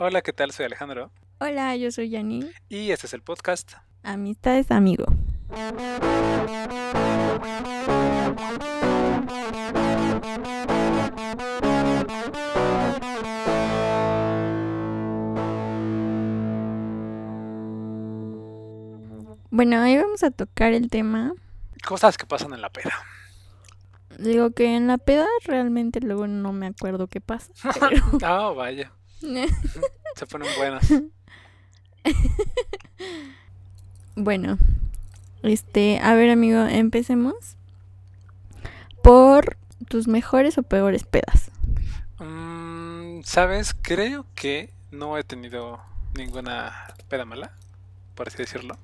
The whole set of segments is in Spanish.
Hola, ¿qué tal? Soy Alejandro. Hola, yo soy Janine. Y este es el podcast. Amistades amigo. Bueno, hoy vamos a tocar el tema. Cosas que pasan en la peda. Digo que en la peda realmente luego no me acuerdo qué pasa. Ah, vaya. Se ponen buenas. bueno, este, a ver amigo, empecemos por tus mejores o peores pedas. Mm, ¿Sabes? Creo que no he tenido ninguna peda mala, por así decirlo.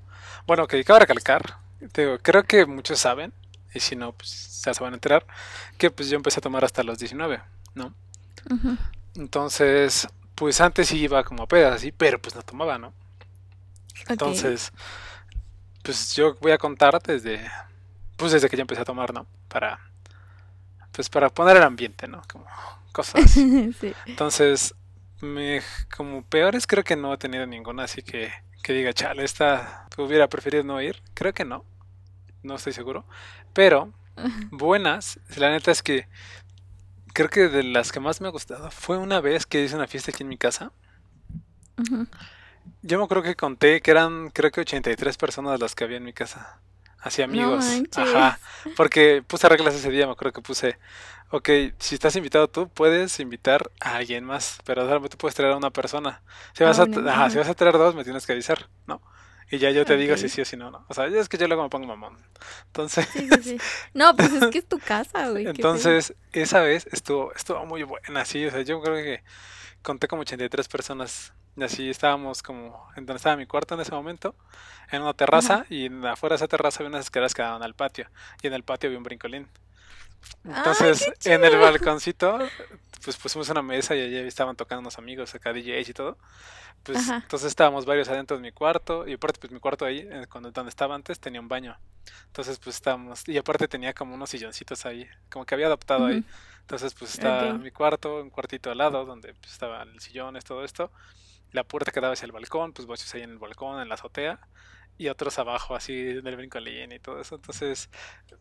Bueno, que cabe recalcar, digo, creo que muchos saben, y si no, pues ya se van a enterar, que pues yo empecé a tomar hasta los 19, ¿no? Entonces, pues antes sí iba como a pedas así, pero pues no tomaba, ¿no? Entonces, pues yo voy a contar desde, pues desde que yo empecé a tomar, ¿no? Para, pues para poner el ambiente, ¿no? Como cosas sí. Entonces, me, como peores creo que no he tenido ninguna, así que, que diga, chale, esta hubiera preferido no ir. Creo que no, no estoy seguro. Pero, buenas, la neta es que creo que de las que más me ha gustado fue una vez que hice una fiesta aquí en mi casa. Ujú. Yo me creo que conté que eran, creo que 83 personas las que había en mi casa. Así amigos. Ajá. Porque puse reglas ese día, me acuerdo que puse, ok, si estás invitado tú, puedes invitar a alguien más, pero solamente puedes traer a una persona. Si vas, Ah, a, bueno, ajá, ajá. si vas a traer dos, me tienes que avisar, ¿no? Y ya yo te digo si sí o si no, ¿no? O sea, es que yo luego me pongo mamón. Entonces, Sí, sí, sí. No, pues es que es tu casa, güey. entonces esa vez estuvo, estuvo muy buena, sí. O sea, yo creo que conté como 83 personas. Y así estábamos como en donde estaba mi cuarto en ese momento, en una terraza, y en- afuera de esa terraza había unas escaleras que daban al patio. Y en el patio había un brincolín. ¡Ay, Entonces, en el balconcito, pues pusimos una mesa y allí estaban tocando unos amigos acá, DJs y todo. Pues Ajá. entonces estábamos varios adentro de mi cuarto, y aparte, pues mi cuarto ahí, cuando, donde estaba antes, tenía un baño. Entonces, pues estábamos, y aparte tenía como unos silloncitos ahí, como que había adoptado ahí. Entonces, pues estaba mi cuarto, un cuartito al lado, donde pues, estaban el sillones, todo esto. La puerta que daba hacia el balcón, pues bochos ahí en el balcón, en la azotea. Y otros abajo, así, en el brincolín y todo eso. Entonces,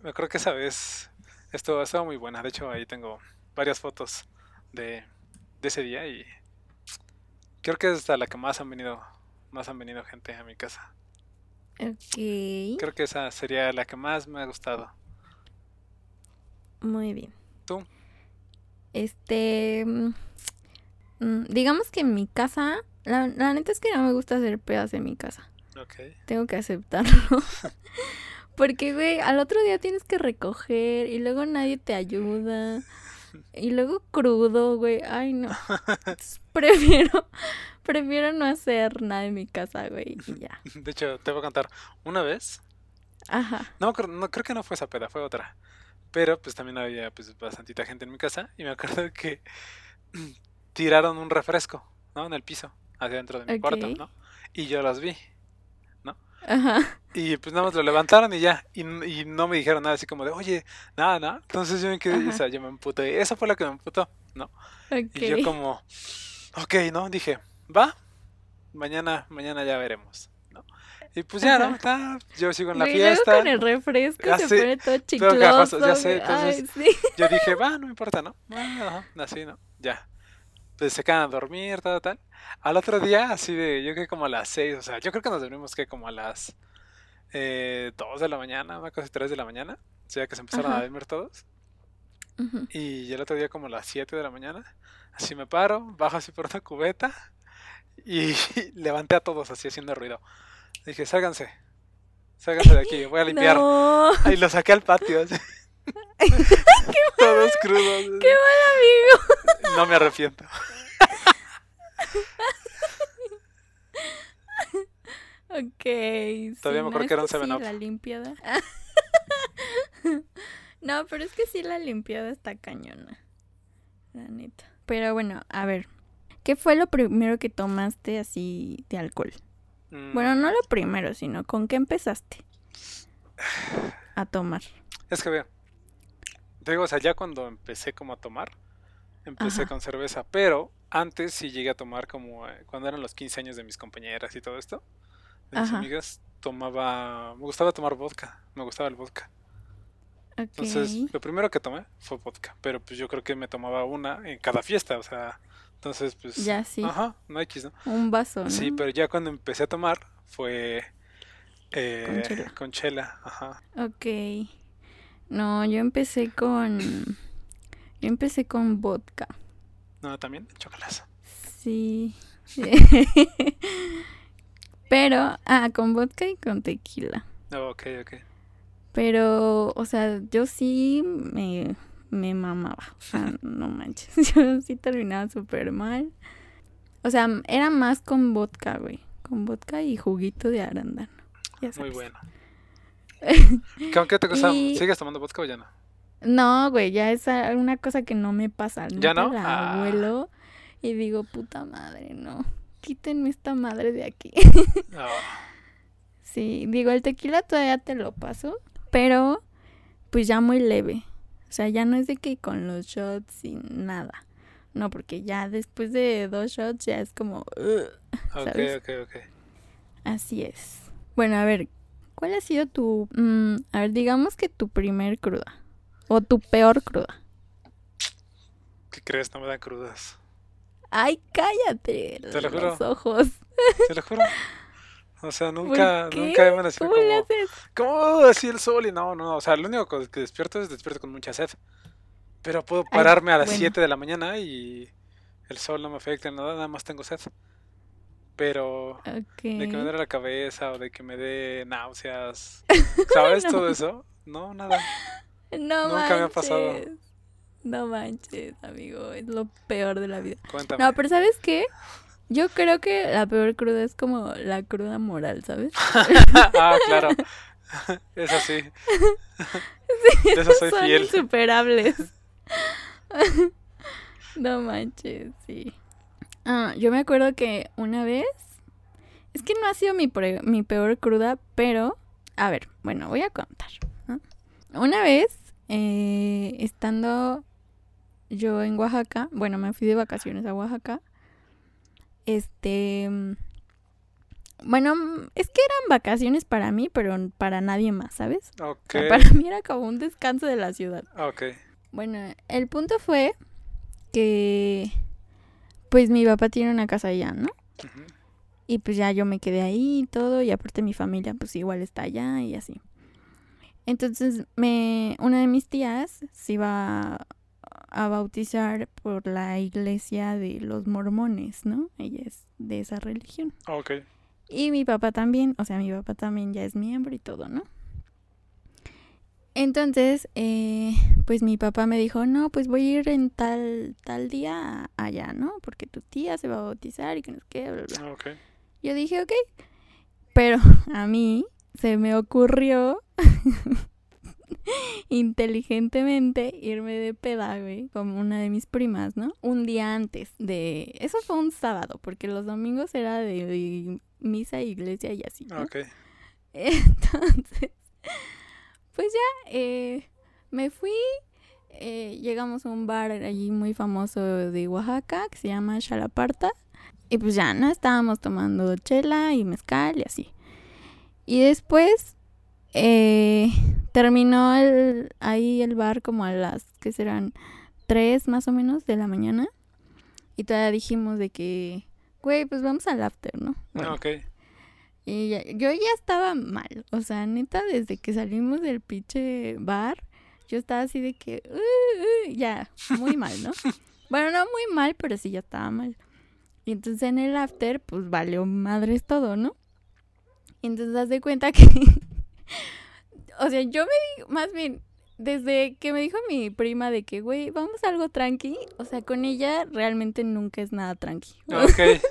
me creo que esa vez esto estuvo muy buena. De hecho, ahí tengo varias fotos de, de ese día y creo que es hasta la que más han venido, más han venido gente a mi casa. Ok. Creo que esa sería la que más me ha gustado. Muy bien. ¿Tú? Este. mm, mm, digamos que en mi casa. La, la neta es que no me gusta hacer pedas en mi casa. Ok. Tengo que aceptarlo. Porque, güey, al otro día tienes que recoger y luego nadie te ayuda. Y luego crudo, güey. Ay, no. Prefiero, prefiero no hacer nada en mi casa, güey. Y ya. De hecho, te voy a contar. Una vez Ajá. No, no, creo que no fue esa peda, fue otra. Pero pues también había pues bastantita gente en mi casa y me acuerdo que tiraron un refresco, ¿no? En el piso, hacia dentro de mi cuarto. ¿no? Y yo los vi. Ajá. Y pues nada más lo levantaron y ya. Y, y no me dijeron nada así como de, oye, nada, nada. Entonces yo me quedé, o sea, yo me emputé. Eso fue lo que me emputó, ¿no? Y yo como, ok, ¿no? Dije, va, mañana, mañana ya veremos, ¿no? Y pues ya, ¿no? Está, yo sigo en la Güey, luego fiesta. con el refresco Ya se pone todo todo pegajoso, chicloso. ya sé, güey. Ay, entonces- sí. Yo dije, va, no me importa, ¿no? Ajá, así, ¿no? Ya. Pues se quedan a dormir, tal, tal. Al otro día, así de, yo creo que como a las 6, o sea, yo creo que nos dormimos que como a las eh, 2 de la mañana, una cosa así, 3 de la mañana, o sea, que se empezaron a Ajá. dormir todos. Ujú. Y el otro día como a las 7 de la mañana, así me paro, bajo así por una cubeta y levanté a todos así haciendo ruido. Dije, sálganse, sálganse de aquí, voy a limpiar. No. Y lo saqué al patio, así. Todos crudos. ¡Qué mal amigo! No me arrepiento. Ok. Todavía me sí, acuerdo no, que era un es sí, 7-Up. la limpiada. no, pero es que sí, la limpiada está cañona. La neta. Pero bueno, a ver. ¿Qué fue lo primero que tomaste así de alcohol? Bueno, Mm, no lo primero, sino con qué empezaste a tomar. Es que veo. Te digo, o sea, ya cuando empecé como a tomar, empecé Ajá. con cerveza, pero antes sí llegué a tomar como eh, cuando eran los 15 años de mis compañeras y todo esto, de mis Ajá. amigas, tomaba, me gustaba tomar vodka, me gustaba el vodka. Entonces, Ok. lo primero que tomé fue vodka, pero pues yo creo que me tomaba una en cada fiesta, o sea, entonces pues, Ya sí. ajá, no X, ¿no? Un vaso, ¿no? Sí, pero ya cuando empecé a tomar fue eh, Con chela. con chela, ajá. Ok. No, yo empecé con. Yo empecé con vodka. No, también chocolazo. Sí. Pero, ah, con vodka y con tequila. Oh, ok, ok. Pero, o sea, yo sí me, me mamaba. O sea, no manches. Yo sí terminaba súper mal. O sea, era más con vodka, güey. Con vodka y juguito de arándano. Ya Muy bueno. ¿Con qué te gusta? Y- ¿Sigues tomando vodka o ya no? No, güey, ya es una cosa que no me pasa. ¿Ya no? La Ah. abuelo y digo, puta madre, no. Quítenme esta madre de aquí. Ah, Sí, digo, el tequila todavía te lo paso, pero pues ya muy leve. O sea, ya no es de que con los shots y nada. No, porque ya después de dos shots ya es como... Ok, ¿Sabes? ok, ok. Así es. Bueno, a ver, ¿cuál ha sido tu... mm, a ver, digamos que tu primer cruda? O tu peor cruda. ¿Qué crees? No me dan crudas. Ay, cállate. Te lo juro. Los ojos. Te lo juro. O sea, ¿Por nunca, nunca me decir ¿Cómo le como, haces? ¿cómo así el sol? Y no, no, o sea, lo único que- despierto es despierto con mucha sed. Pero puedo Ay, pararme a las bueno. 7 de la mañana y el sol no me afecta en nada, nada más tengo sed. Pero de que me duele la cabeza o de que me dé náuseas, ¿sabes? No. Todo eso. No, nada. No Nunca me ha pasado. manches. No manches, amigo. Es lo peor de la vida. Cuéntame. No, pero ¿sabes qué? Yo creo que la peor cruda es como la cruda moral, ¿sabes? ah, claro. Eso sí. De eso soy Son fiel. insuperables. no manches, sí. Ah, yo me acuerdo que una vez. Es que no ha sido mi, pre- mi peor cruda, pero. A ver, bueno, voy a contar. ¿no? Una vez, eh, estando yo en Oaxaca, bueno, me fui de vacaciones a Oaxaca. Este. mm, Bueno, mm, es que eran vacaciones para mí, pero para nadie más, ¿sabes? O Ok. sea, para mí era como un descanso de la ciudad. Ok. Bueno, el punto fue que pues mi papá tiene una casa allá, ¿no? Y pues ya yo me quedé ahí y todo, y aparte mi familia pues igual está allá y así. Entonces, me una de mis tías se iba a bautizar por la iglesia de los mormones, ¿no? Ella es de esa religión. Ok. Y mi papá también, o sea, mi papá también ya es miembro y todo, ¿no? Entonces, eh, pues mi papá me dijo, no, pues voy a ir en tal, tal día allá, ¿no? Porque tu tía se va a bautizar y que no sé qué, bla, bla. Ok. Yo dije, ok. Pero a mí se me ocurrió inteligentemente irme de peda, güey, con una de mis primas, ¿no? Un día antes de... Eso fue un sábado, porque los domingos era de, de misa, iglesia y así, ¿no? Ok. Entonces, pues ya, eh, me fui, eh, llegamos a un bar allí muy famoso de Oaxaca que se llama Chalaparta. Y pues ya, ¿no? Estábamos tomando chela y mezcal y así. Y después eh, terminó el, ahí el bar como a las, que serán? Tres más o menos de la mañana. Y todavía dijimos de que, güey, pues vamos al after, ¿no? Bueno, Ok. Y ya- yo ya estaba mal. O sea, neta, desde que salimos del pinche bar, yo estaba así de que, "Uh, uh", ya, muy mal, ¿no? bueno, no muy mal, pero sí ya estaba mal. Y entonces en el after, pues valió madres todo, ¿no? Y entonces haz de cuenta que, o sea, yo me di, más bien, desde que me dijo mi prima de que, güey, vamos a algo tranqui, o sea, con ella realmente nunca es nada tranqui. Ok.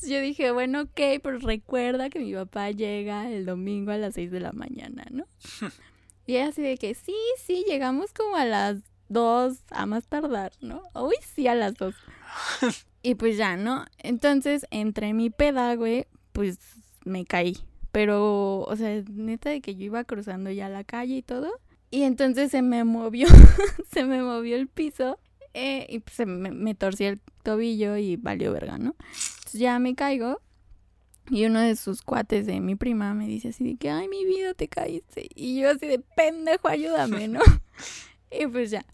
Entonces yo dije, bueno, ok, pero recuerda que mi papá llega el domingo a las 6 de la mañana, ¿no? Y ella así de que, sí, sí, llegamos como a las 2 a más tardar, ¿no? Uy, sí, a las 2. y pues ya, ¿no? Entonces, entre mi peda, güey, pues me caí. Pero, o sea, neta de que yo iba cruzando ya la calle y todo. Y entonces se me movió, se me movió el piso eh, y pues me, me torcí el tobillo y valió verga, ¿no? Entonces ya me caigo y uno de sus cuates de mi prima me dice así de que, ay, mi vida, te caíste. Y yo así de, pendejo, ayúdame, ¿no? y pues ya.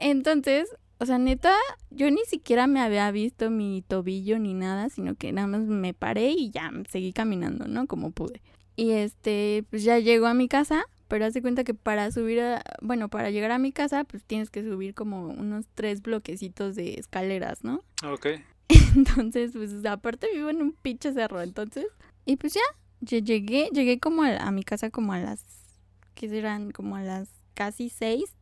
Entonces, o sea, neta, yo ni siquiera me había visto mi tobillo ni nada, sino que nada más me paré y ya seguí caminando, ¿no? Como pude. Y este, pues ya llego a mi casa, pero hace cuenta que para subir bueno, para llegar a mi casa, pues tienes que subir como unos tres bloquecitos de escaleras, ¿no? Ok. Entonces, pues aparte vivo en un pinche cerro, entonces. Y pues ya, yo llegué, llegué como a, a mi casa como a las, ¿qué serán? Como a las casi seis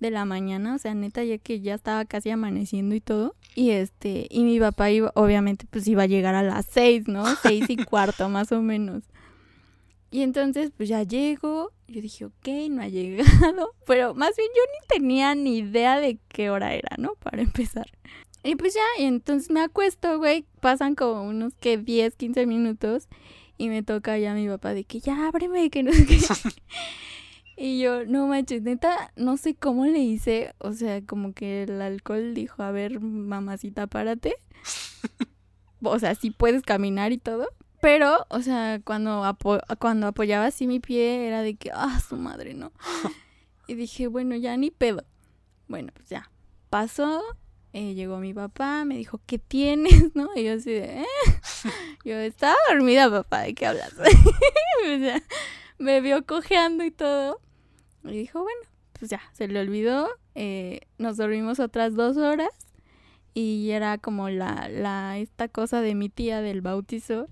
de la mañana, o sea, neta, ya que ya estaba casi amaneciendo y todo. Y este, y mi papá iba, obviamente, pues iba a llegar a las seis, ¿no? Seis y cuarto, más o menos. Y entonces, pues ya llego, yo dije, ok, no ha llegado, pero más bien yo ni tenía ni idea de qué hora era, ¿no? Para empezar. Y pues ya, y entonces me acuesto, güey, pasan como unos que 10, 15 minutos y me toca ya mi papá de que ya ábreme, que no sé qué. y yo, no manches, neta, no sé cómo le hice, o sea, como que el alcohol dijo, a ver, mamacita, párate. o sea, sí puedes caminar y todo. Pero, o sea, cuando, apo cuando apoyaba así mi pie, era de que, ah, su madre, ¿no? Y dije, bueno, ya ni pedo. Bueno, pues ya. Pasó, eh, llegó mi papá, me dijo, ¿qué tienes? ¿No? Y yo así de, ¿eh? Yo estaba dormida, papá, ¿de qué hablas? o sea, me vio cojeando y todo. Y dijo, bueno, pues ya, se le olvidó. Eh, nos dormimos otras dos horas. Y era como la, la, esta cosa de mi tía del bautizo.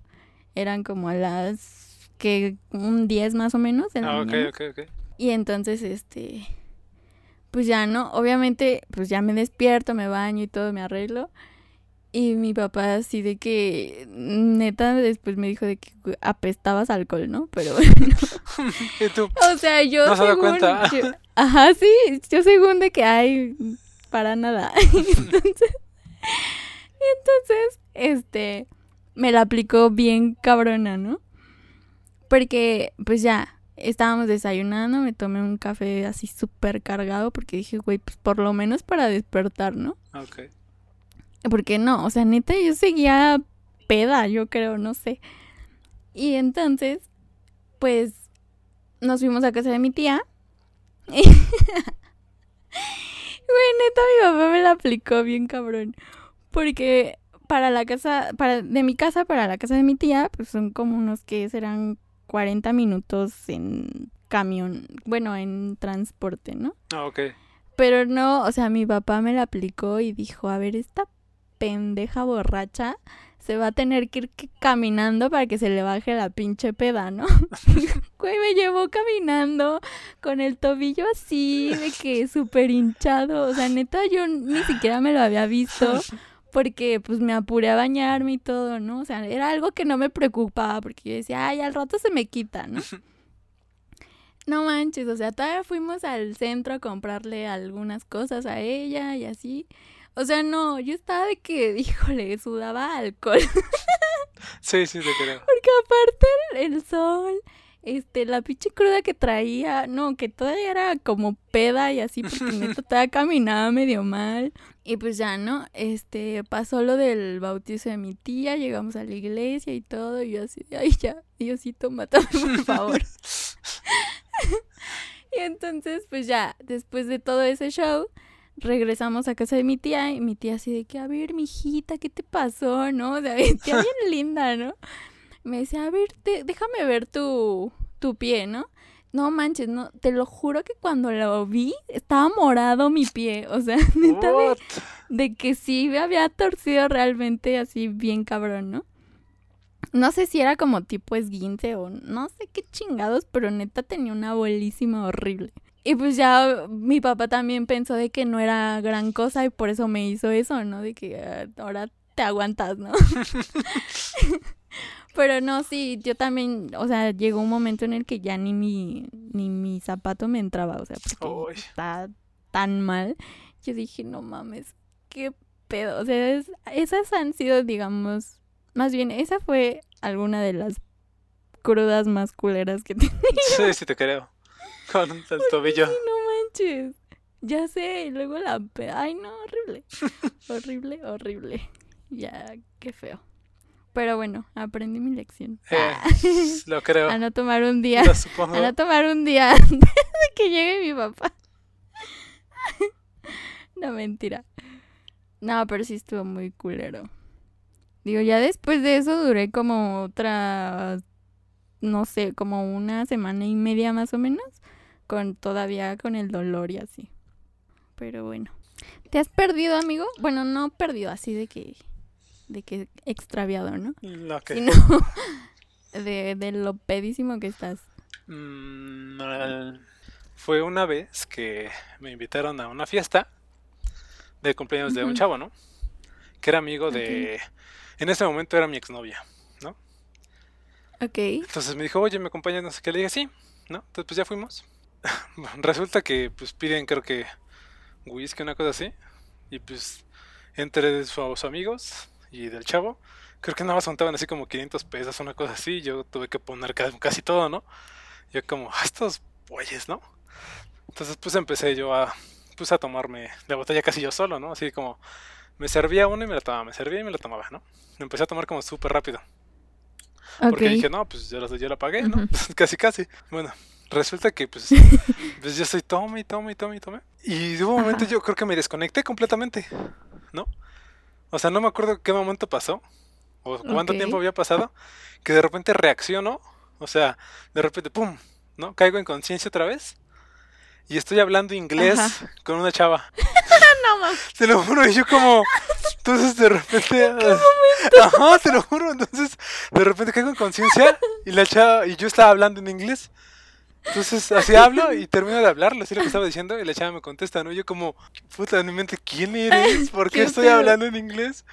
Eran como a las, que, un 10 más o menos. La Ah, ok, mañana. ok, ok. Y entonces, este, pues ya no, obviamente, pues ya me despierto, me baño y todo, me arreglo. Y mi papá así de que, neta, después me dijo de que apestabas alcohol, ¿no? Pero bueno, ¿Y tú? o sea, yo No según, cuenta. yo- ajá, sí, yo según de que hay para nada. entonces, entonces, este, me la aplicó bien cabrona, ¿no? Porque, pues ya, estábamos desayunando, me tomé un café así súper cargado porque dije, güey, pues por lo menos para despertar, ¿no? Ok. Porque no, o sea, neta, yo seguía peda, yo creo, no sé. Y entonces, pues, nos fuimos a casa de mi tía. Y, güey, neta, mi papá me la aplicó bien cabrón. Porque para la casa, para, de mi casa para la casa de mi tía, pues son como unos que serán 40 minutos en camión, bueno, en transporte, ¿no? Ah, ok. Pero no, o sea, mi papá me la aplicó y dijo, a ver, esta pendeja borracha se va a tener que ir caminando para que se le baje la pinche peda, ¿no? Güey, me llevó caminando con el tobillo así, de que súper hinchado. O sea, neta, yo ni siquiera me lo había visto porque pues me apuré a bañarme y todo, ¿no? O sea, era algo que no me preocupaba porque yo decía, ay, al rato se me quita, ¿no? No manches, o sea, todavía fuimos al centro a comprarle algunas cosas a ella y así. O sea, no, yo estaba de que, híjole, sudaba alcohol. Sí, sí, te creo. Porque aparte el, el sol, este, la pinche cruda que traía, no, que todavía era como peda y así, porque neta todavía caminaba medio mal. Y pues ya, ¿no? Este, pasó lo del bautizo de mi tía, llegamos a la iglesia y todo, y yo así, ay, ya, Diosito, mátame, por favor. y entonces, pues ya, después de todo ese show, regresamos a casa de mi tía y mi tía así de que, a ver, mijita, ¿qué te pasó? ¿No? O sea, mi tía bien linda, ¿no? Me decía, a ver, te- déjame ver tu, tu pie, ¿no? No manches, no, te lo juro que cuando lo vi estaba morado mi pie, o sea, neta de, que sí me había torcido realmente así bien cabrón, ¿no? No sé si era como tipo esguince o no sé qué chingados, pero neta tenía una bolísima horrible. Y pues ya mi papá también pensó de que no era gran cosa y por eso me hizo eso, ¿no? De que ah, ahora te aguantas, ¿no? Pero no, sí, yo también, o sea, llegó un momento en el que ya ni mi, ni mi zapato me entraba, o sea, porque Uy. está tan mal. Yo dije, no mames, qué pedo. O sea, es- esas han sido, digamos, más bien, esa fue alguna de las crudas más culeras que tenía. Sí, sí, te creo. Con el tobillo. Sí, no manches. Ya sé, y luego la... Ay, no, horrible. horrible, horrible. Ya, qué feo. Pero bueno, aprendí mi lección. Eh, Ah. lo creo. A no tomar un día. Lo supongo. A no tomar un día antes de que llegue mi papá. no, mentira. No, pero sí estuvo muy culero. Digo, ya después de eso duré como otra, no sé, como una semana y media más o menos, con todavía con el dolor y así. Pero bueno. ¿Te has perdido, amigo? Bueno, no perdido, así de que, de que extraviado, ¿no? Lo que- Sino de, de lo pedísimo que estás. Mm, fue una vez que me invitaron a una fiesta de cumpleaños de un chavo, ¿no? Que era amigo de... En ese momento era mi exnovia. Ok. Entonces me dijo, oye, ¿me acompañas? No sé qué. Le dije, sí, ¿no? Entonces pues ya fuimos. Resulta que pues piden creo que whisky, una cosa así. Y pues entre sus amigos y del chavo, creo que nada más contaban así como 500 pesos, una cosa así. Yo tuve que poner ca- casi todo, ¿no? Yo como, "Ah, estos bueyes, ¿no? Entonces pues empecé yo a, pues a tomarme la botella casi yo solo, ¿no? Así como, me servía una y me la tomaba, me servía y me la tomaba, ¿no? Empecé a tomar como súper rápido. Ok. Porque dije, no, pues yo la, yo la pagué, ¿no? Ujú. casi, casi. Bueno, resulta que pues, pues yo estoy tome y tome y tome y tome. Y de un momento Ajá. yo creo que me desconecté completamente, ¿no? O sea, no me acuerdo qué momento pasó o cuánto tiempo había pasado que de repente reacciono, o sea, de repente, ¡pum! ¿No? Caigo en conciencia otra vez y estoy hablando inglés Ajá. con una chava. No, mames. Te lo juro, y yo como. Entonces de repente. Ajá, te lo juro. Entonces de repente caigo en conciencia y la chava. Y yo estaba hablando en inglés. Entonces así hablo y termino de hablarle, así lo que estaba diciendo. Y la chava me contesta, ¿no? Yo como, puta, en mi mente, ¿quién eres? ¿Por qué Qué estoy pedo. hablando en inglés?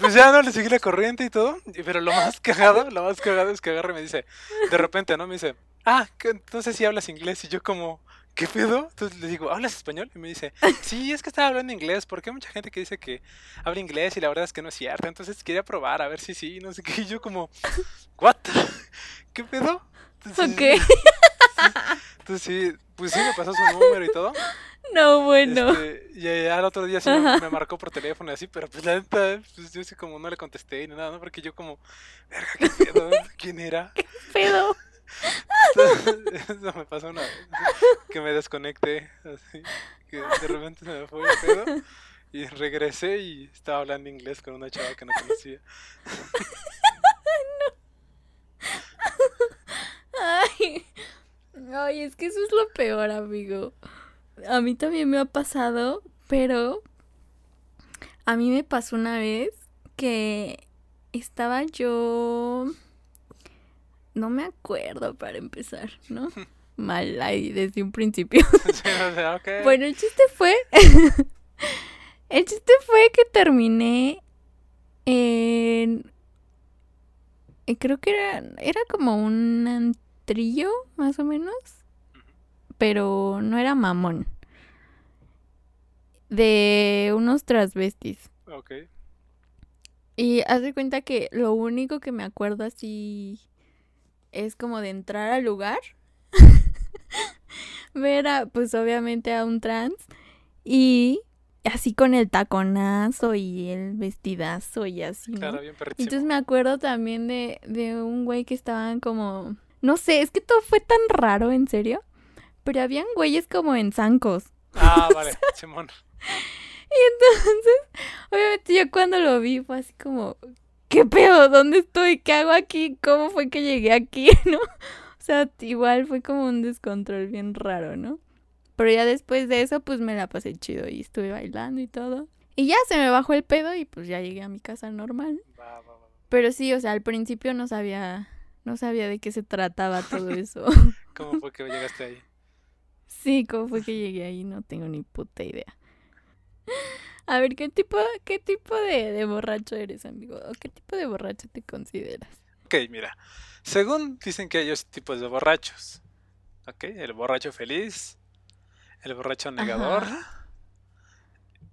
Pues ya no le seguí la corriente y todo. Pero lo más cagado, lo más cagado es que agarra y me dice, de repente, ¿no? Me dice, ah, sé si hablas inglés. Y yo como, ¿qué pedo? Entonces le digo, ¿hablas español? Y me dice, sí, es que estaba hablando inglés, porque hay mucha gente que dice que habla inglés y la verdad es que no es cierto. Entonces quería probar a ver si sí, no sé qué. Y yo como, ¿what? ¿Qué pedo? Entonces, Ok. Entonces sí, pues sí me pasó su número y todo. No, bueno. Este, y al otro día sí me, marcó por teléfono y así, pero pues la neta, pues yo sí como no le contesté ni nada, ¿no? Porque yo como, verga, ¿qué pedo? ¿Quién era? Pedo. Eso me pasó una vez, que me desconecté, así, que de repente se me fue el pedo y regresé y estaba hablando inglés con una chava que no conocía. Ay. Es que eso es lo peor, amigo. A mí también me ha pasado, pero a mí me pasó una vez que estaba yo no me acuerdo para empezar, ¿no? Mal ahí desde un principio. Bueno, el chiste fue. el chiste fue que terminé en. eh, Creo que era, era como un antrillo, más o menos. Pero no era mamón. De unos transvestis. Ok. Y haz de cuenta que lo único que me acuerdo así es como de entrar al lugar, ver a, pues obviamente a un trans y así con el taconazo y el vestidazo y así, ¿no? Claro, bien. Entonces me acuerdo también de, de un güey que estaban como, no sé, es que todo fue tan raro, en serio, pero habían güeyes como en zancos. Ah, vale, Simón. Y entonces, obviamente yo cuando lo vi fue así como, ¿qué pedo? ¿Dónde estoy? ¿Qué hago aquí? ¿Cómo fue que llegué aquí? ¿No? O sea, igual fue como un descontrol bien raro, ¿no? Pero ya después de eso, pues me la pasé chido y estuve bailando y todo. Y ya se me bajó el pedo y pues ya llegué a mi casa normal. Va, va, va. Pero sí, o sea, al principio no sabía, no sabía de qué se trataba todo eso. ¿Cómo fue que llegaste ahí? Sí, cómo fue que llegué ahí, no tengo ni puta idea. A ver, ¿qué tipo, qué tipo de, de borracho eres, amigo? ¿O qué tipo de borracho te consideras? Ok, mira. Según dicen que hay dos tipos de borrachos. Ok, el borracho feliz, el borracho negador, Ajá.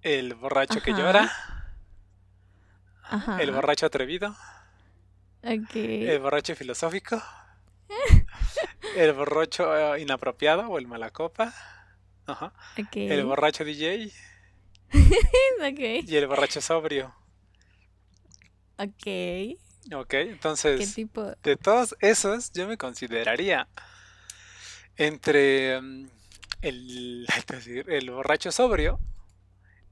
el borracho que llora, Ajá. el borracho atrevido, El borracho filosófico, el borracho eh, inapropiado o el malacopa. Ajá. El borracho DJ y el borracho sobrio. Ok. Ok, ¿Qué entonces, tipo? de todos esos, yo me consideraría entre mm, el, el borracho sobrio,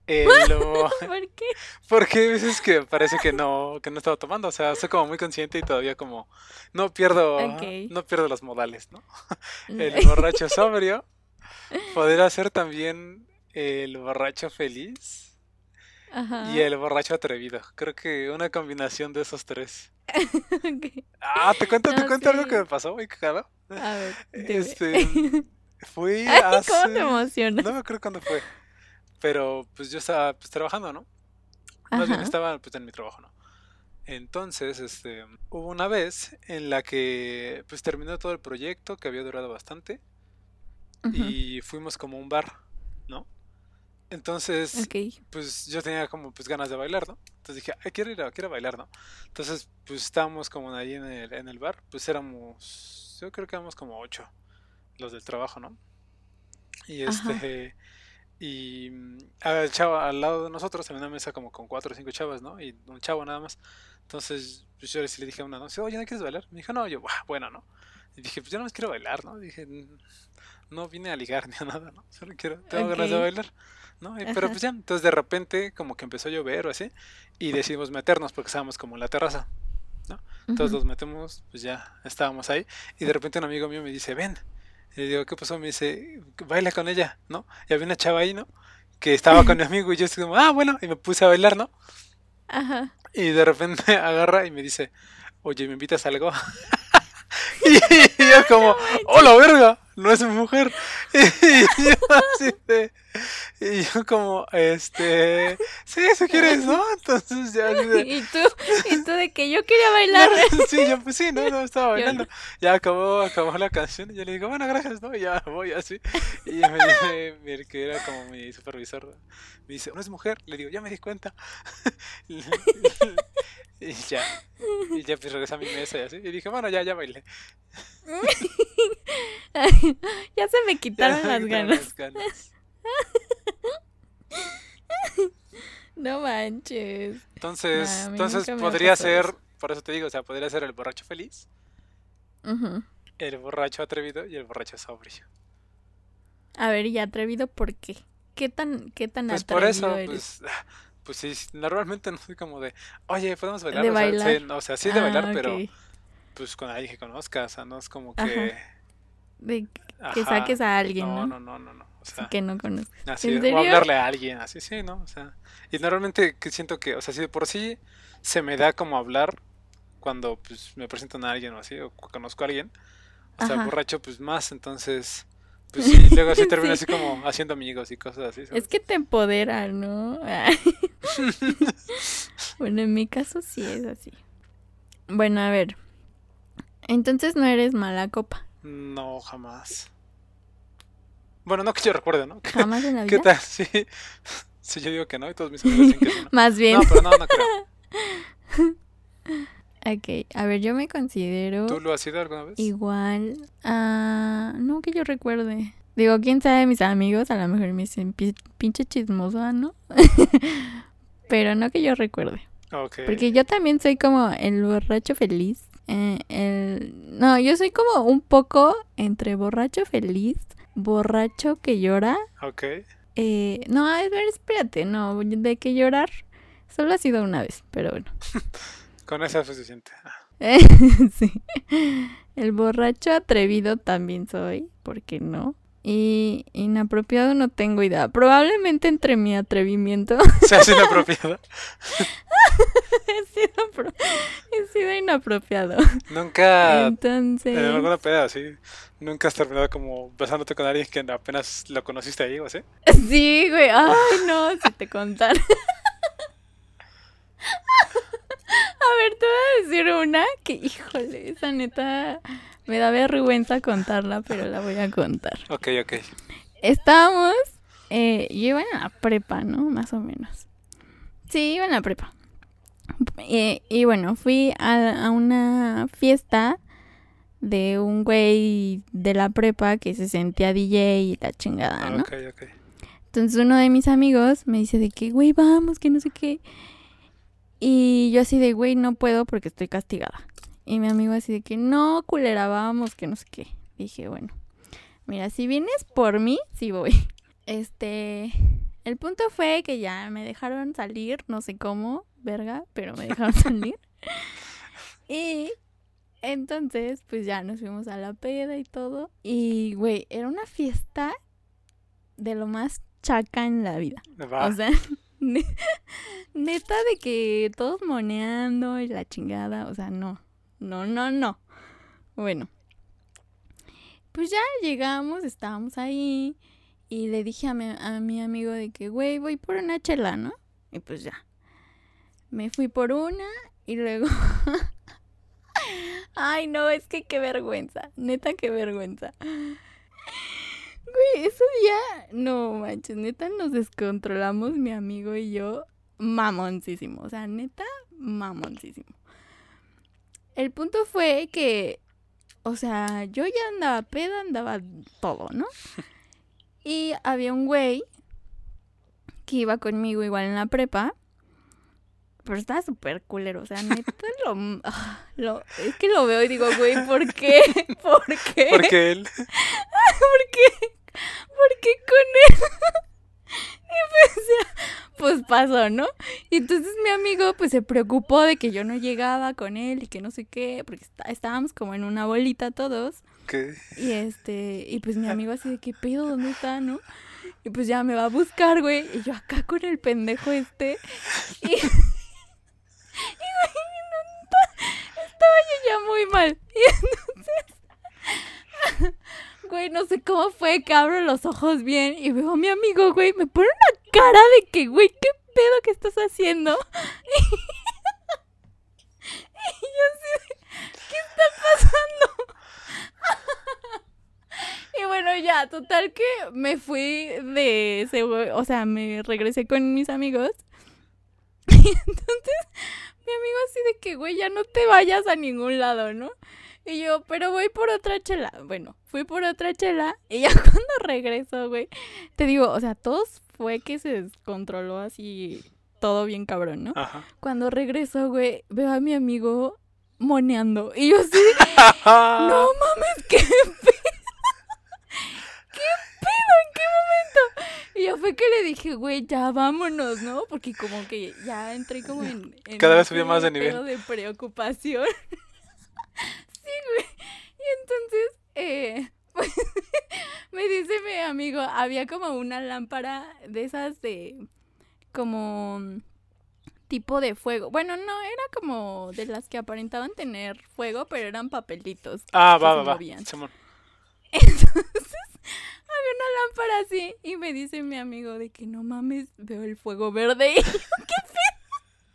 ¿Por qué? porque hay veces que parece que no, que no estaba tomando, o sea, soy como muy consciente y todavía como no pierdo, no pierdo los modales, ¿no? El borracho sobrio podría ser también el borracho feliz Ajá. y el borracho atrevido. Creo que una combinación de esos tres. Ah, te cuento, te cuento algo que me pasó, muy cagado. A ver. Este, fui hace... ¿Cómo te emocionas? No me acuerdo cuándo fue, pero pues yo estaba pues trabajando, ¿no? Más bien estaba pues en mi trabajo, ¿no? Entonces, este, hubo una vez en la que pues terminó todo el proyecto que había durado bastante y fuimos como a un bar, ¿no? Entonces, pues yo tenía como pues ganas de bailar, ¿no? Entonces dije, ay, quiero ir a, quiero bailar, ¿no? Entonces, pues estábamos como ahí en el, en el bar, pues éramos, yo creo que éramos como ocho los del trabajo, ¿no? Y Ajá. Y mm, al chavo al lado de nosotros, en una mesa como con cuatro o cinco chavas, ¿no? Y un chavo nada más. Entonces, pues yo le dije a una, ¿no? Oye, ¿no quieres bailar? Me dijo, no, yo, "Buah, bueno, ¿no? Y dije, pues yo no más quiero bailar, ¿no? Dije, "Mm, no vine a ligar ni a nada, ¿no? Solo quiero, tengo ganas de bailar. ¿no? Y- Pero pues ya, entonces de repente como que empezó a llover o así y decidimos meternos porque estábamos como en la terraza. Entonces Ujú. nos metemos, pues ya estábamos ahí y de repente un amigo mío me dice, ven. Y digo, ¿qué pasó? Me dice, baila con ella, ¿no? Y había una chava ahí, ¿no? Que estaba con mi amigo y yo estoy como, ah, bueno, y me puse a bailar, ¿no? Ajá. Y de repente agarra y me dice, oye, ¿me invitas a algo? y yo como, ¡hola verga! No es mi mujer. Y yo así de, y yo como, este, sí, si quieres, ¿no? Entonces ya ¿Y tú? ¿Y tú de que yo quería bailar? sí, yo pues sí, no, no, estaba Yo bailando. Ya acabó, acabó la canción y yo le digo, bueno, gracias, ¿no? Y ya voy así. Y me dice, mi- que era como mi supervisor, me dice, ¿no es mujer? Le digo, ya me di cuenta. y ya, y ya pues regresé a mi mesa y así. Y dije, bueno, ya, ya bailé. ya se me Ya quitaron me las quitaron ganas. las ganas. No manches. Entonces, Nah, entonces podría ser, eso. por eso te digo, o sea, podría ser el borracho feliz, el borracho atrevido y el borracho sobrio. A ver, y atrevido, ¿por qué? ¿Qué tan, qué tan Pues por eso, eres? pues, pues sí, normalmente no soy como de, oye, podemos bailar. De o sea, sí, no, o sea, sí de bailar, Ah, pero pues con alguien que conozcas, o sea, no es como Ajá. Que. De que ajá, saques a alguien, no, ¿no? no, no, no, no. O sea, que no conozco. así, ¿En o serio? hablarle a alguien, así, sí, ¿no? O sea, y normalmente que siento que, o sea, si de por sí se me da como hablar cuando pues me presentan a alguien o así, o conozco a alguien, o sea, borracho, pues más, entonces, pues sí, luego sí termino Sí. así como haciendo amigos y cosas así. ¿sabes? Es que te empodera, ¿no? bueno, en mi caso sí es así. Bueno, a ver. Entonces no eres mala copa. No, jamás. Bueno, no que yo recuerde, ¿no? ¿Qué, Jamás en la qué vida. tal? Sí. Sí, yo digo que no y todos mis amigos dicen que sí. No, Más bien. no pero no, no creo. Ok, a ver, yo me considero ¿Tú lo has sido alguna vez? igual a... No que yo recuerde. Digo, quién sabe, mis amigos a lo mejor me dicen "Pi- pinche chismosa, ¿no? Pero no que yo recuerde. Ok. Porque yo también soy como el borracho feliz. Eh, el... No, yo soy como un poco entre borracho feliz, borracho que llora. Ok. eh, No, a ver, espérate, no, de que llorar solo ha sido una vez, pero bueno. Con esa fue suficiente. Ah, sí. El borracho atrevido también soy, ¿por qué no? Y inapropiado no tengo idea. Probablemente entre mi atrevimiento Se hace inapropiado. he sido, pro- he sido inapropiado. Nunca. Entonces, En alguna peda, así. Nunca has terminado como besándote con alguien que apenas lo conociste ahí o así. sí, güey. Ay, no, si te contara. A ver, te voy a decir una que, híjole, esa neta me da vergüenza contarla, pero la voy a contar. Ok, ok. Estábamos, eh, yo iba en la prepa, ¿no? Más o menos. Sí, iba en la prepa. Eh, y bueno, fui a, a una fiesta de un güey de la prepa que se sentía DJ y la chingada, ¿no? Ok, ok. Entonces uno de mis amigos me dice de que, güey, vamos, que no sé qué. Y yo así de, güey, no puedo porque estoy castigada. Y mi amigo así de que, no, culera, vamos, que no sé qué. Dije, bueno, mira, si vienes por mí, sí voy. Este, el punto fue que ya me dejaron salir, no sé cómo, verga, pero me dejaron salir. y entonces, pues ya nos fuimos a la peda y todo. Y, güey, era una fiesta de lo más chaca en la vida. Va. O sea, ne- neta de que todos moneando y la chingada, o sea, no, no, no, no. Bueno, pues ya llegamos, estábamos ahí y le dije a mi, a mi amigo de que, güey, voy por una chela, ¿no? Y pues ya. Me fui por una y luego... Ay, no, es que qué vergüenza, neta, qué vergüenza. Güey, ese día, no manches, neta nos descontrolamos mi amigo y yo mamoncísimo, o sea, neta mamoncísimo. El punto fue que, o sea, yo ya andaba peda, andaba todo, ¿no? Y había un güey que iba conmigo igual en la prepa, pero estaba súper culero, o sea, neta lo, ah, lo- es que lo veo y digo, güey, ¿por qué? ¿Por qué? Porque él. ¿Por qué? ¿Por qué con él? Y pues pues pasó, ¿no? Y entonces mi amigo pues se preocupó de que yo no llegaba con él y que no sé qué, porque está- estábamos como en una bolita todos. ¿Qué? Y este, y pues mi amigo así de qué pedo, ¿dónde está, no? Y pues ya me va a buscar, güey. Y yo acá con el pendejo este. Y, y güey, neta, estaba yo ya muy mal. Y entonces, güey, no sé cómo fue que abro los ojos bien y veo a mi amigo, güey, me pone una cara de que, güey, ¿qué pedo que estás haciendo? Y, yo así ¿qué está pasando? Y bueno, ya, total que me fui de ese, o sea, me regresé con mis amigos. Y entonces mi amigo así de que, güey, ya no te vayas a ningún lado, ¿no? Y yo, pero voy por otra chela. Bueno, fui por otra chela y ya cuando regreso, güey, te digo, o sea, todos fue que se descontroló así todo bien cabrón, ¿no? Ajá. Cuando regreso, güey, veo a mi amigo moneando y yo así, no mames, qué pedo. ¿Qué pedo? ¿En qué momento? Y yo fue que le dije, güey, ya vámonos, ¿no? Porque como que ya entré como en... en Cada vez subía más de nivel. de preocupación. Sí, güey. Y entonces, eh, pues, me dice mi amigo, había como una lámpara de esas de... como tipo de fuego. Bueno, no, era como de las que aparentaban tener fuego, pero eran papelitos. Ah, va, va, va. Entonces, había una lámpara así y me dice mi amigo de que no mames, veo el fuego verde. Y yo, ¿qué pedo?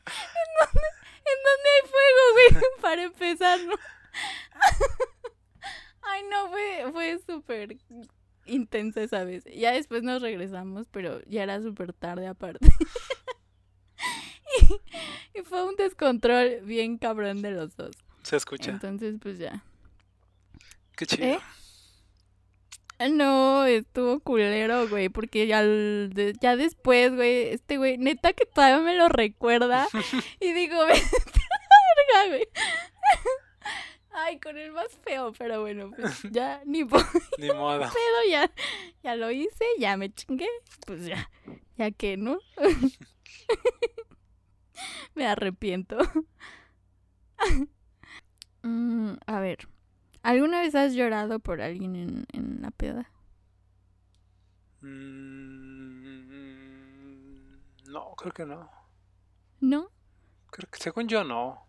¿En dónde, ¿En dónde hay fuego, güey? Para empezar, ¿no? Ay, no, fue, fue súper intensa esa vez. Ya después nos regresamos, pero ya era súper tarde aparte. y, y fue un descontrol bien cabrón de los dos. Se escucha. Entonces, pues ya. Qué chido. ¿Eh? No, estuvo culero, güey, porque ya, ya después, güey, este güey, neta que todavía me lo recuerda y digo, verga, güey. Ay, con el más feo, pero bueno, pues ya ni Ni modo. pedo, ya, ya lo hice, ya me chingué, pues ya, ya que, ¿no? me arrepiento. Mm, a ver, ¿alguna vez has llorado por alguien en, en la peda? Mm, No, creo que no. ¿No? Creo que según yo no.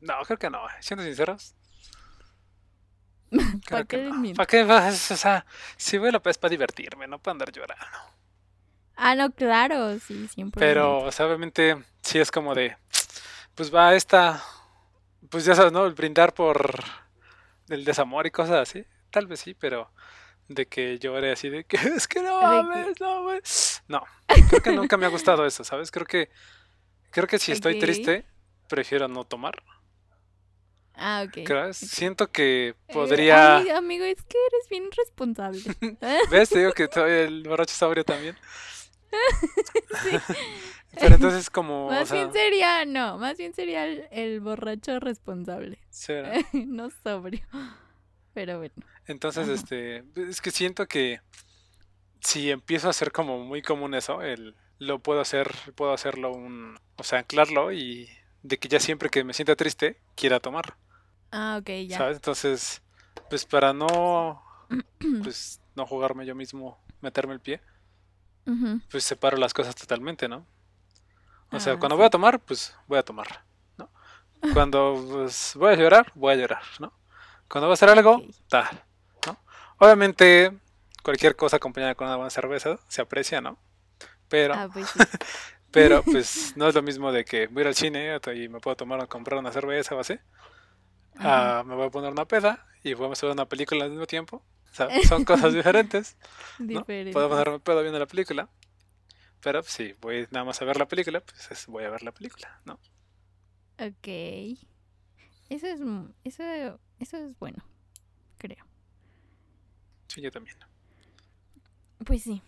No, creo que no. Siendo sinceros. ¿Para qué no. ¿Para qué vas? O sea, si voy a la pez para divertirme, no para andar llorando. Ah, no, claro, sí, siempre. Pero, o sea, obviamente, sí es como de. Pues va esta. Pues ya sabes, ¿no? El brindar por el desamor y cosas así. Tal vez sí, pero. De que llore así de que es que no mames, no mames. No, creo que nunca me ha gustado eso, ¿sabes? Creo que. Creo que si estoy triste, prefiero no tomar. Ah, ok. creo. ok. Siento que Eh, podría... ami- amigo, es que eres bien responsable. ¿Ves? Te digo que el borracho sobrio también. Pero entonces como... o más sea, bien sería, no, más bien sería el, el borracho responsable, sí, ¿verdad? no sobrio. Pero bueno. Entonces, este, es que siento que si empiezo a hacer como muy común eso, el, lo puedo hacer, puedo hacerlo un, o sea, anclarlo y de que ya siempre que me sienta triste quiera tomar, Ah, ok, ya. ¿sabes? Entonces, pues para no, pues no jugarme yo mismo, meterme el pie, Ujú. pues separo las cosas totalmente, ¿no? O sea, Ah, cuando sí. voy a tomar, pues voy a tomar, ¿no? Cuando pues, voy a llorar, voy a llorar, ¿no? Cuando voy a hacer algo, Ok. tal, ¿no? Obviamente, cualquier cosa acompañada con una buena cerveza se aprecia, ¿no? Pero, Ah, pues sí. pero, pues no es lo mismo de que voy a ir al cine y me puedo tomar o comprar una cerveza o así. Ah, me voy a poner una peda y vamos a ver una película al mismo tiempo. O sea, son cosas diferentes. ¿no? Diferente. Puedo ponerme pedo viendo la película. Pero si voy nada más a ver la película, pues es- voy a ver la película, ¿no? Ok. Eso es, m- eso, eso es bueno, creo. Sí, yo también. Pues sí.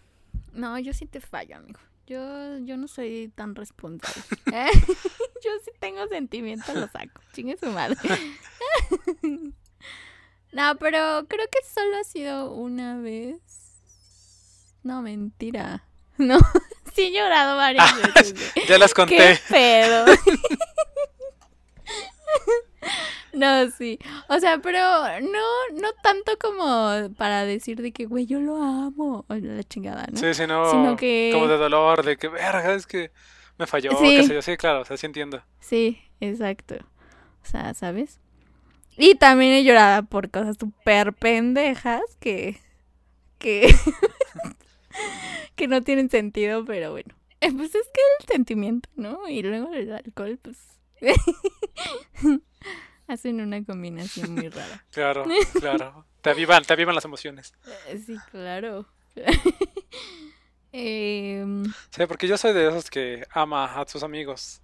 No, yo sí te fallo, amigo. Yo, yo no soy tan responsable. yo sí tengo sentimientos, lo saco. Chingue su madre. no, pero creo que solo ha sido una vez. No, mentira. No, sí he llorado varias veces. Ya las ¿Qué conté. pedo? No, sí. O sea, pero no, no tanto como para decir de que, güey, yo lo amo. O la chingada, ¿no? Sí, sino, Sino que- como de dolor, de que, verga, es que me falló, Sí. qué sé yo. Sí, claro, o sea, sí entiendo. Sí, exacto. O sea, ¿sabes? Y también he llorado por cosas súper pendejas que. que. que no tienen sentido, pero bueno. Eh, Pues es que el sentimiento, ¿no? Y luego el alcohol, pues. hacen una combinación muy rara. Claro, claro. Te avivan, te avivan las emociones. Eh, Sí, claro. Em, Sí, porque yo soy de esos que ama a sus amigos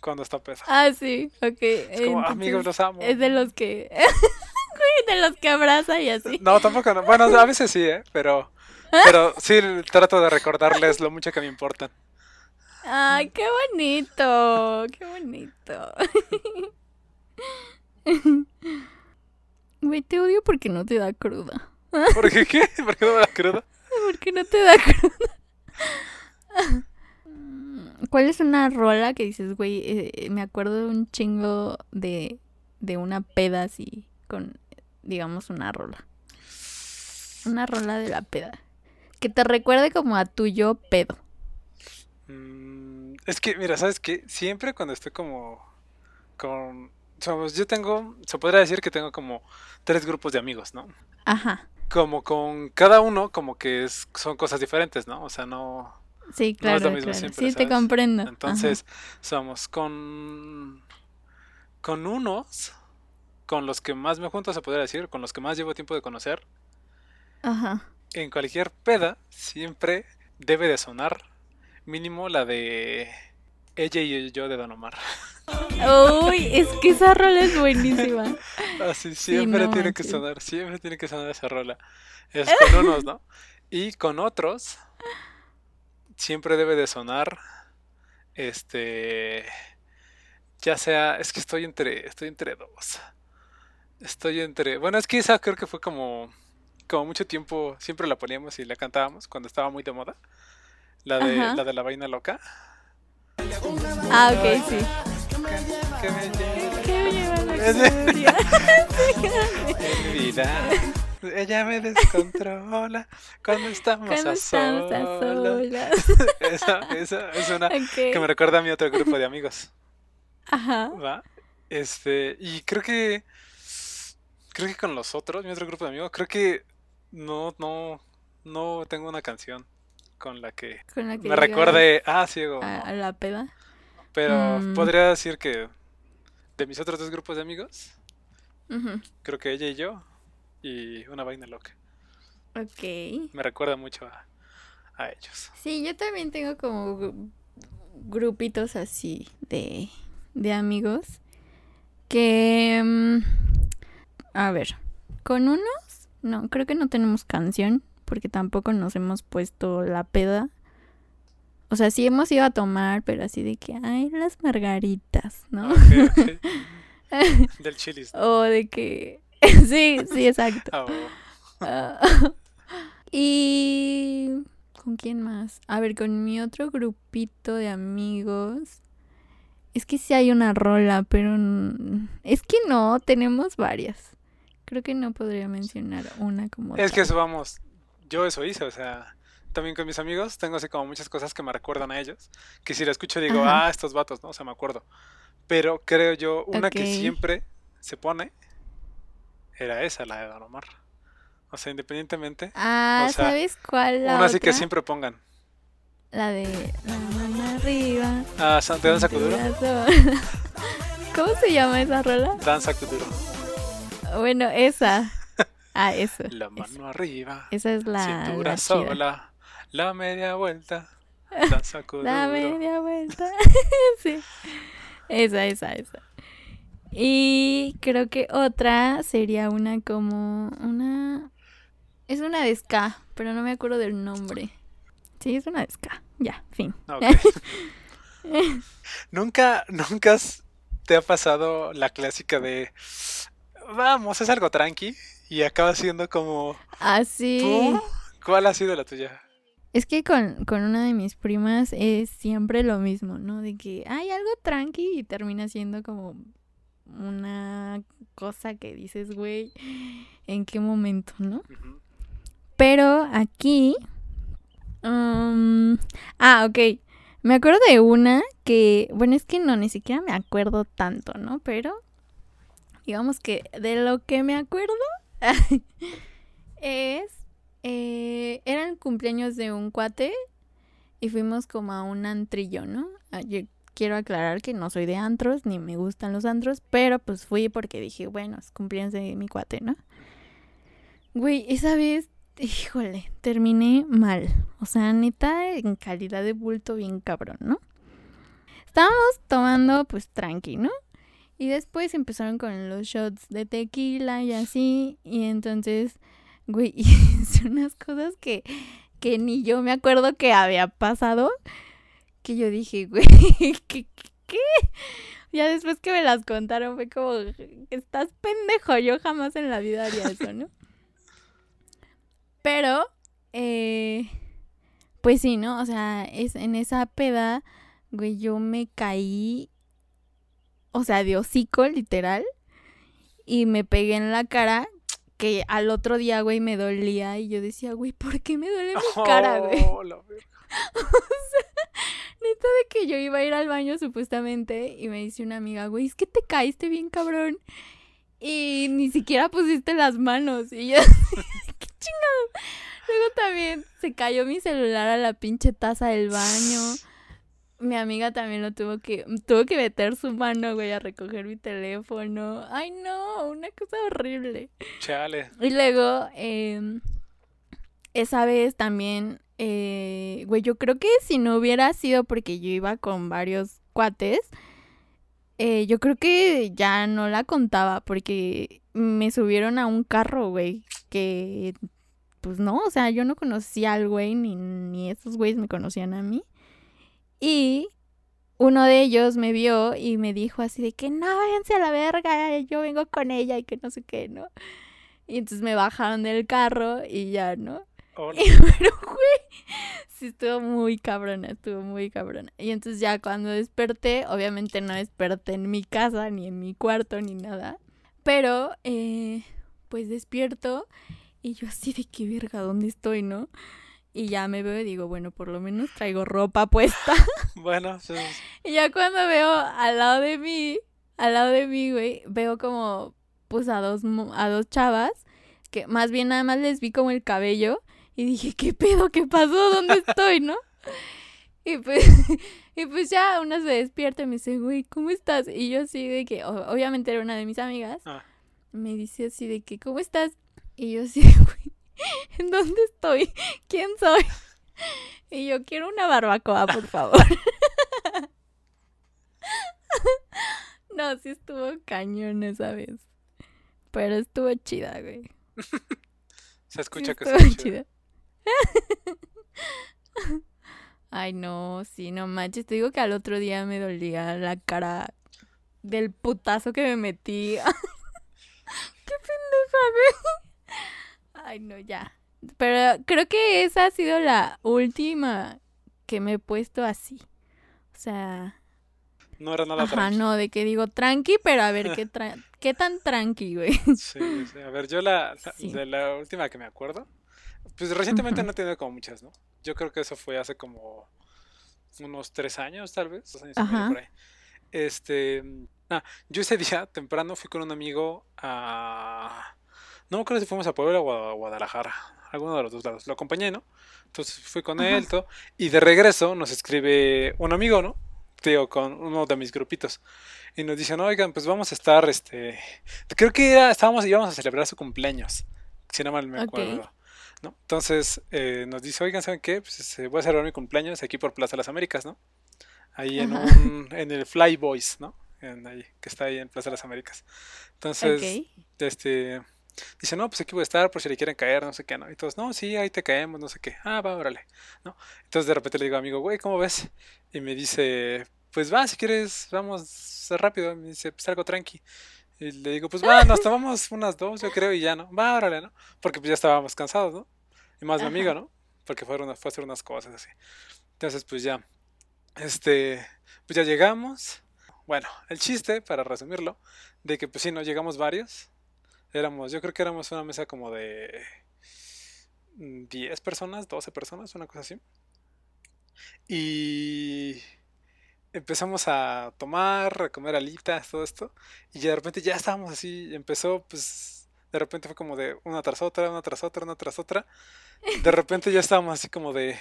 cuando está pesa. ah, sí, ok. Es como, entonces, amigos, los amo. Es de los que. De los que abraza y así. No, tampoco. no. Bueno, a veces sí, ¿eh? Pero, pero sí trato de recordarles lo mucho que me importan. Ay, qué bonito, qué bonito. Güey, te odio porque no te da cruda. ¿Por qué qué? ¿Por qué no me da cruda? Porque no te da cruda. ¿Cuál es una rola que dices, güey, eh, me acuerdo de un chingo de, de una peda así con, digamos, una rola? Una rola de la peda. Que te recuerde como a tu yo pedo. Mm, es que, mira, ¿sabes qué? Siempre cuando estoy como con... somos- yo tengo, se podría decir que tengo como tres grupos de amigos, ¿no? Ajá. Como con cada uno, como que es, son cosas diferentes, ¿no? O sea, no... Sí, No es claro, lo mismo claro. siempre, sí, te comprendo. Ajá. Entonces, somos con... Con unos, con los que más me junto, se podría decir, con los que más llevo tiempo de conocer, Ajá. en cualquier peda siempre debe de sonar mínimo la de ella y yo de Don Omar. Uy, es que esa rola es buenísima. Así siempre no tiene que sonar, siempre tiene que sonar esa rola. Es con unos, ¿no? Y con otros siempre debe de sonar este ya sea, es que estoy entre estoy entre dos. Estoy entre, bueno, es que esa creo que fue como como mucho tiempo siempre la poníamos y la cantábamos cuando estaba muy de moda. La de Ajá. la de la vaina loca. Ah, ok, sí. Lleva ¿Qué me lleva la gloria? mi vida. Ella me descontrola cuando estamos Cuando a estamos a solas. solas. Esa, esa es una Ok. que me recuerda a mi otro grupo de amigos. Ajá. ¿Va? Este, y creo que creo que con los otros, mi otro grupo de amigos, creo que no, no, no tengo una canción con la que Con la que me recuerde, ah, ciego, a, a la peda. pero Mm. podría decir que de mis otros dos grupos de amigos, creo que ella y yo y una vaina loca. Ok. Me recuerda mucho a, a ellos. Sí, yo también tengo como gru- grupitos así de, de amigos Que... mm, a ver, con unos, no, creo que no tenemos canción, porque tampoco nos hemos puesto la peda. O sea, sí hemos ido a tomar, pero así de que, ay, las margaritas, ¿no? Ok. Del chilis. ¿no? O de que... sí, sí, exacto. Ah. Ah, y... ¿Con quién más? A ver, con mi otro grupito de amigos. Es que sí hay una rola, pero... Es que no, tenemos varias. Creo que no podría mencionar una como Es que eso vamos, yo eso hice, o sea, también con mis amigos tengo así como muchas cosas que me recuerdan a ellos, que si la escucho digo, Ajá. ah, estos vatos, ¿no? O sea, me acuerdo. Pero creo yo, una que siempre se pone era esa, la de Don Omar. O sea, independientemente, Ah, o sea, ¿sabes cuál la una así que otra? siempre pongan. La de la mano arriba. Ah, de Danza Kuduro. ¿Cómo se llama esa rola? Danza Kuduro. Bueno, esa. Ah, eso. La mano arriba, Esa es la, cintura la chida. sola, la media vuelta. La media vuelta. sí. Esa, esa, esa. Y creo que otra sería una como una... Es una de ska, pero no me acuerdo del nombre. Sí, es una de ska. Ya, fin. Ok. Nunca, nunca te ha pasado la clásica de vamos, es algo tranqui y acaba siendo como Así. ¿tú? ¿Cuál ha sido la tuya? Es que con, con una de mis primas es siempre lo mismo, ¿no? De que hay algo tranqui y termina siendo como una cosa que dices, güey, ¿en qué momento, no? Pero aquí... um, ah, ok. Me acuerdo de una que, bueno, es que no, ni siquiera me acuerdo tanto, ¿no? Pero digamos que de lo que me acuerdo es... eh, era el cumpleaños de un cuate y fuimos como a un antrillo, ¿no? Ah, Yo quiero aclarar que no soy de antros, ni me gustan los antros, pero pues fui porque dije, bueno, es cumpleaños de mi cuate, ¿no? Güey, esa vez, híjole, terminé mal. O sea, neta, en calidad de bulto bien cabrón, ¿no? Estábamos tomando pues tranqui, ¿no? Y después empezaron con los shots de tequila y así. Y entonces, güey, hice unas cosas que, que ni yo me acuerdo que había pasado. Que yo dije, güey, qué? Ya después que me las contaron fue como, estás pendejo, yo jamás en la vida haría eso, ¿no? Pero, eh, pues sí, ¿no? O sea, es, en esa peda, güey, yo me caí, o sea, de hocico, literal, y me pegué en la cara, que al otro día, güey, me dolía, y yo decía, güey, ¿por qué me duele mi cara, güey? Oh, la verga. Neta de que yo iba a ir al baño supuestamente y me dice una amiga, güey, es que te caíste bien cabrón y ni siquiera pusiste las manos y yo, qué chingado. Luego también se cayó mi celular a la pinche taza del baño. Mi amiga también lo tuvo que, tuvo que meter su mano, güey, a recoger mi teléfono. Ay, no, una cosa horrible. Chale. Y luego, eh, esa vez también, eh, güey, yo creo que si no hubiera sido porque yo iba con varios cuates, eh, yo creo que ya no la contaba porque me subieron a un carro, güey, que pues no, o sea, yo no conocía al güey ni, ni esos güeyes me conocían a mí. Y uno de ellos me vio y me dijo así de que no, váyanse a la verga, yo vengo con ella y que no sé qué, ¿no? Y entonces me bajaron del carro y ya, ¿no? Y pero, güey, sí estuvo muy cabrona, estuvo muy cabrona. Y entonces ya cuando desperté, obviamente no desperté en mi casa, ni en mi cuarto, ni nada. Pero, eh, pues despierto y yo así de qué verga, ¿dónde estoy, no? Y ya me veo y digo, bueno, por lo menos traigo ropa puesta. Bueno, es- Y ya cuando veo al lado de mí, al lado de mí, güey, veo como, pues a dos, a dos chavas, que más bien nada más les vi como el cabello y dije, ¿qué pedo? ¿Qué pasó? ¿Dónde estoy? ¿No? Y pues, y pues ya una se despierta y me dice, güey, ¿cómo estás? Y yo así de que, obviamente era una de mis amigas, Ah. me dice así de que, ¿cómo estás? Y yo así güey, ¿en dónde estoy? ¿Quién soy? Y yo quiero una barbacoa, por favor. No, sí estuvo cañón esa vez. Pero estuvo chida, güey. Se escucha Sí que estuvo está chida. Ay, no, sí, no manches. Te digo que al otro día me dolía la cara del putazo que me metí. Qué pendeja, güey. Ay, no, ya. Pero creo que esa ha sido la última que me he puesto así. O sea, No era nada ajá, tranqui. no, de que digo tranqui, pero a ver qué, tra- qué tan tranqui, güey. Sí, sí. A ver, yo la, la- Sí. de la última que me acuerdo, pues recientemente no he tenido como muchas, ¿no? Yo creo que eso fue hace como unos tres años, tal vez, dos años Ajá. por ahí. Este, ah, yo ese día temprano fui con un amigo a, no me acuerdo si fuimos a Puebla o a Guadalajara, alguno de los dos lados. Lo acompañé, ¿no? Entonces fui con él, todo, y de regreso nos escribe un amigo, ¿no? Digo, con uno de mis grupitos. Y nos dicen, oigan, pues vamos a estar, este, creo que era, estábamos, íbamos a celebrar su cumpleaños, si no mal me acuerdo. ¿no? Entonces eh, nos dice, oigan, ¿saben qué? Pues este, voy a celebrar mi cumpleaños aquí por Plaza de las Américas, ¿no? Ahí en un, en el Fly Boys, ¿no? En ahí, que está ahí en Plaza de las Américas. Entonces, este, dice, no, pues aquí voy a estar por si le quieren caer, no sé qué, ¿no? Y todos, no, sí, ahí te caemos, no sé qué. Ah, va, órale, ¿no? Entonces de repente le digo, amigo, güey, ¿cómo ves? Y me dice, pues va, si quieres, vamos rápido. Y me dice, pues algo tranqui. Y le digo, pues va, nos tomamos unas dos, yo creo, y ya, ¿no? Va, órale, ¿no? Porque pues ya estábamos cansados, ¿no? Y más mi amigo, Ajá. ¿no? Porque fueron, fue a hacer unas cosas así. Entonces, pues ya, este, pues ya llegamos. Bueno, el chiste, para resumirlo, de que pues sí, nos llegamos varios. Éramos, yo creo que éramos una mesa como de mm, 10 personas, 12 personas, una cosa así. Y empezamos a tomar, a comer alitas, todo esto. Y ya de repente ya estábamos así, empezó pues, de repente fue como de una tras otra, una tras otra, una tras otra. De repente ya estábamos así como de,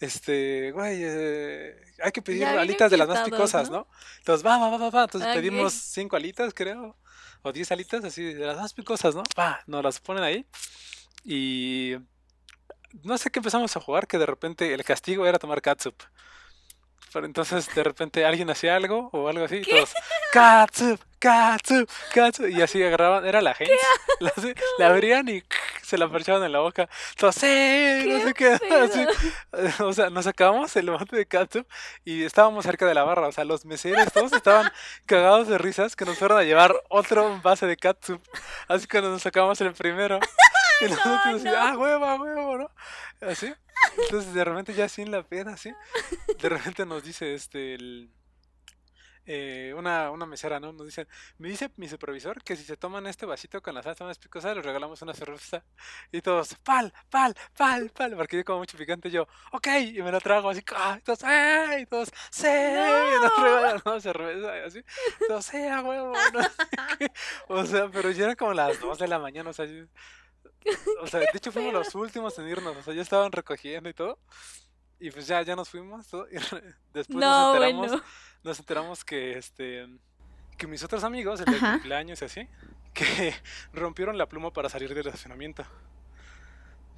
este, güey, eh, hay que pedir alitas de las más picosas, ¿no? ¿no? Entonces, va, va, va, va, va. Entonces pedimos cinco alitas, creo, o 10 alitas, así, de las más picosas, ¿no? Va, nos las ponen ahí. Y no sé qué empezamos a jugar, que de repente el castigo era tomar catsup. Pero entonces de repente alguien hacía algo o algo así, y todos, catsup, catsup, catsup, y así agarraban, era la gente, la abrían y se la parchaban en la boca, sí, no sé qué, así, o sea, nos sacamos el bote de catsup y estábamos cerca de la barra, o sea, los meseros todos estaban cagados de risas que nos fueron a llevar otro base de catsup, así que nos sacamos el primero. Y nosotros así, no. ah, huevo, ah, huevo, ¿no? Así. Entonces de repente ya sin la pena, así, de repente nos dice este el, eh, una, una mesera, ¿no? Nos dice, me dice mi supervisor que si se toman este vasito con la salsa más picosa, les regalamos una cerveza. Y todos, pal, pal, pal, pal, porque yo como mucho picante, yo, ok, y me lo trago así, ah, y todos, ¡eh! Y todos, ¡sí! Y nos regalan una cerveza, y así, todos, ¡sí, a huevo! No sé qué. O sea, pero ya eran como las 2 de la mañana, o sea, yo- o sea, de hecho fuimos los últimos en irnos, o sea, ya estaban recogiendo y todo. Y pues ya, ya nos fuimos, todo, y re- después nos No, enteramos, bueno. nos enteramos que este que mis otros amigos, el de cumpleaños y así, que rompieron la pluma para salir del estacionamiento.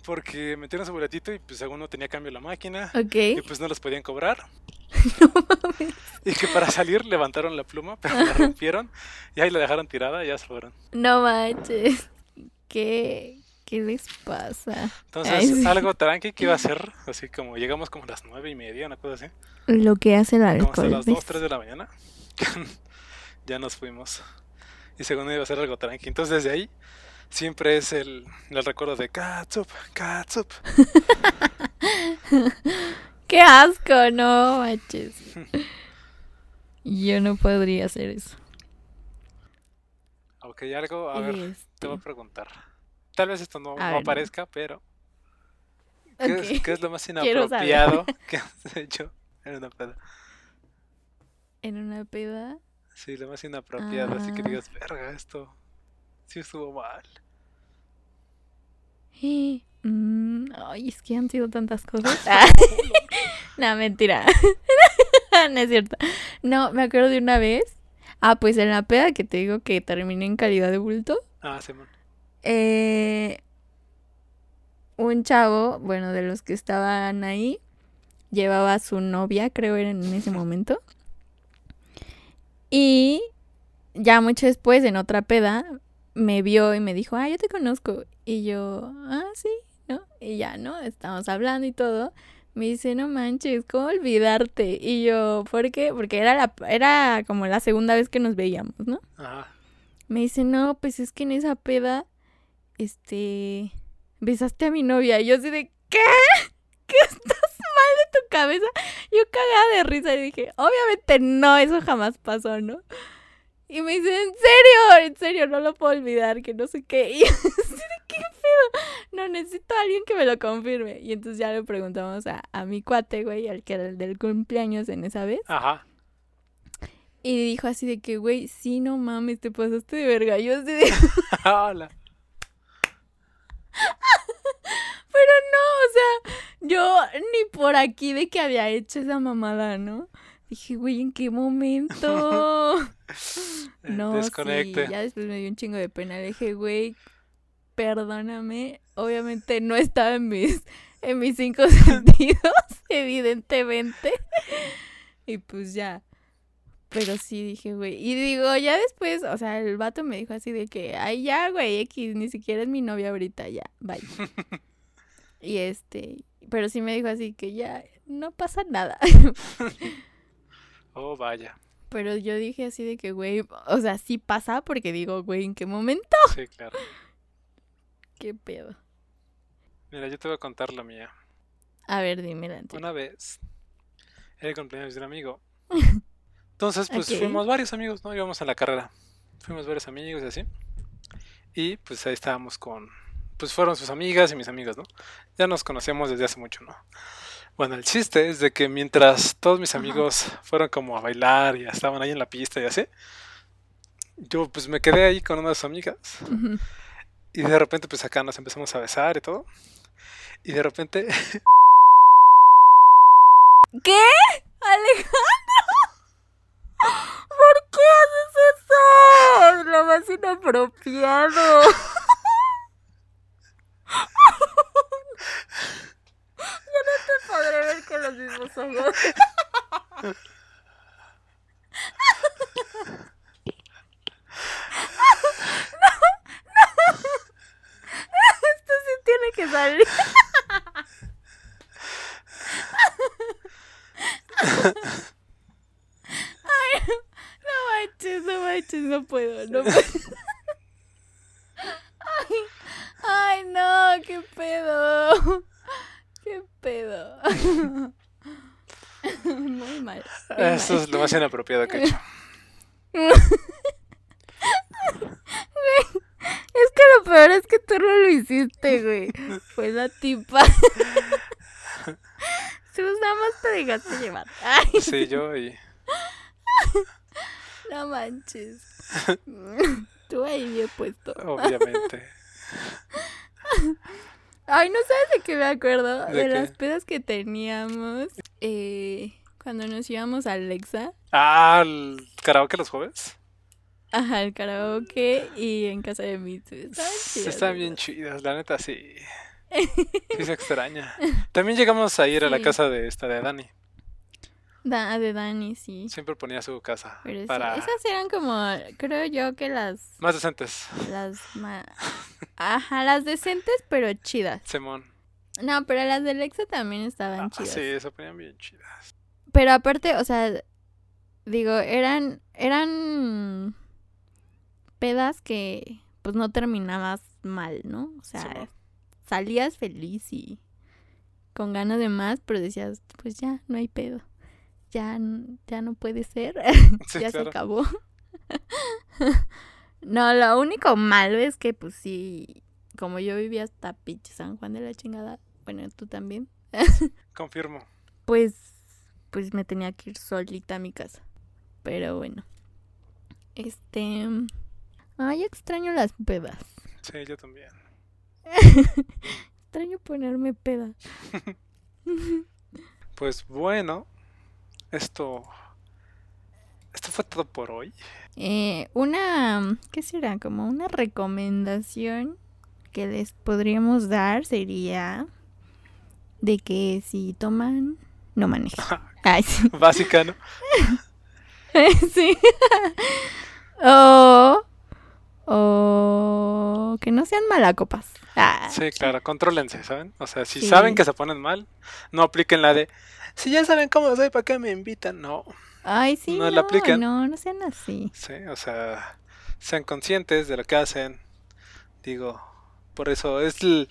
Porque metieron su boletito y pues según no tenía cambio la máquina y pues no los podían cobrar. No mames. Y que para salir levantaron la pluma, pero la rompieron y ahí la dejaron tirada y ya se fueron. No manches. ¿Qué, qué les pasa? Ay, Entonces, sí. algo tranqui que iba a ser, así como llegamos como a las nueve y media, una cosa así, Lo que hace el como hasta alcohol. las 2, ¿ves? 3 de la mañana, ya nos fuimos. Y según iba a ser algo tranqui. Entonces, desde ahí siempre es el, el recuerdo de Katsup, Katsup. ¡Qué asco! No manches. Yo no podría hacer eso. Ok, algo, a ver, te voy a este, preguntar. Tal vez esto no, aparezca, pero ¿qué, es, ok. qué es lo más inapropiado que has hecho en una peda? En una peda. Sí, lo más inapropiado, así que Ah. digas, verga, esto sí estuvo mal. Mm, ay, es que han sido tantas cosas. Ah, no, mentira. no es cierto. No, me acuerdo de una vez. Ah, pues en la peda que te digo que terminé en calidad de bulto. Ah, Simón. Eh, un chavo, bueno, de los que estaban ahí, llevaba a su novia, creo era en ese momento. Y ya mucho después, en otra peda, me vio y me dijo, ah, yo te conozco. Y yo, ah, sí, ¿no? Y ya, ¿no? Estamos hablando y todo. Me dice, no manches, ¿cómo olvidarte? Y yo, ¿por qué? Porque era, la, era como la segunda vez que nos veíamos, ¿no? Ajá. Me dice, no, pues es que en esa peda, este, besaste a mi novia. Y yo así de, ¿qué? ¿Qué estás mal de tu cabeza? Yo cagada de risa y dije, obviamente no, eso jamás pasó, ¿no? Y me dice, ¿en serio? En serio, no lo puedo olvidar, que no sé qué. Y yo así de, ¿qué pedo? No, necesito a alguien que me lo confirme. Y entonces ya le preguntamos a, a mi cuate, güey, al que era el del cumpleaños en esa vez. Ajá. Y dijo así de que, güey, sí, no mames, te pasaste de verga. Yo así de... Hola. Pero no, o sea, yo ni por aquí de que había hecho esa mamada, ¿no? Dije, güey, ¿en qué momento? no, Desconecte. sí, ya después me dio un chingo de pena. Le dije, güey, perdóname. Obviamente no estaba en mis, en mis cinco sentidos, evidentemente. Y pues ya. Pero sí dije, güey. Y digo, ya después, o sea, el vato me dijo así de que, ay, ya, güey, X, ni siquiera es mi novia ahorita, ya, bye. y este, pero sí me dijo así que ya, no pasa nada. Oh, vaya. pero yo dije así de que, güey, o sea, sí pasa porque digo, güey, ¿en qué momento? Sí, claro. ¿Qué pedo? Mira, yo te voy a contar la mía. A ver, dime la. Una vez era el cumpleaños de un amigo. Entonces, pues Ok. fuimos varios amigos, ¿no? Íbamos a la carrera. Fuimos varios amigos y así. Y pues ahí estábamos con. Pues fueron sus amigas y mis amigos, ¿no? Ya nos conocemos desde hace mucho, ¿no? Bueno, el chiste es de que mientras todos mis Ajá. amigos fueron como a bailar y estaban ahí en la pista y así, yo pues me quedé ahí con una de sus amigas. Ujú. Y de repente, pues acá nos empezamos a besar y todo. Y de repente, ¿Qué? Alejandro. ¿Por qué haces eso? Es lo más inapropiado. Yo no te podré ver con los mismos ojos. Esto sí tiene que salir. Manches, no manches, no puedo, no puedo. Ay, ay, no, qué pedo. Qué pedo. Muy mal. muy eso mal. es lo más inapropiado que he hecho. Es que lo peor es que tú no lo hiciste, güey. Fue la tipa. Tú nada más te dejaste llevar. Ay, Sí, yo y. no manches. Tú ahí bien puesto. Obviamente. Ay, no sabes de qué me acuerdo. ¿De las pedas que teníamos eh, cuando nos íbamos a Alexa. Ah, el karaoke los jueves. Ajá, el karaoke y en casa de. Estaban Sí, Están bien chidas, la neta sí. Sí se extraña. También llegamos a ir a la casa de esta de Dani. Da, de Dani, sí. Siempre ponía su casa Pero sí, para esas eran como, creo yo que las, más decentes. las ma- Ajá, las decentes pero chidas. Simón. No, pero las de Alexa también estaban Ah, chidas. sí, se ponían bien chidas. Pero aparte, o sea, digo, eran, eran pedas que pues no terminabas mal, ¿no? O sea, Simón. salías feliz y con ganas de más, pero decías, pues ya, no hay pedo. Ya, ya no puede ser. Sí, ya se acabó. no, lo único malo es que pues sí, como yo vivía hasta pinche San Juan de la chingada, bueno, tú también, Confirmo. pues, pues me tenía que ir solita a mi casa. Pero bueno. Este. Ay, extraño las pedas. Sí, yo también. Extraño ponerme peda. Pues bueno, esto. Esto fue todo por hoy. Eh, una. ¿Qué será? Como una recomendación que les podríamos dar sería. De que si toman. No manejen. Ay, sí. Básica, ¿no? sí. O, o que no sean malacopas. Ah, Sí, claro, contrólense, ¿saben? O sea, si Sí. saben que se ponen mal, no apliquen la de, si ya saben cómo soy, ¿para qué me invitan? No, Ay, sí, No no, la apliquen. no, no sean así. sí, o sea, sean conscientes de lo que hacen. Digo, por eso es el,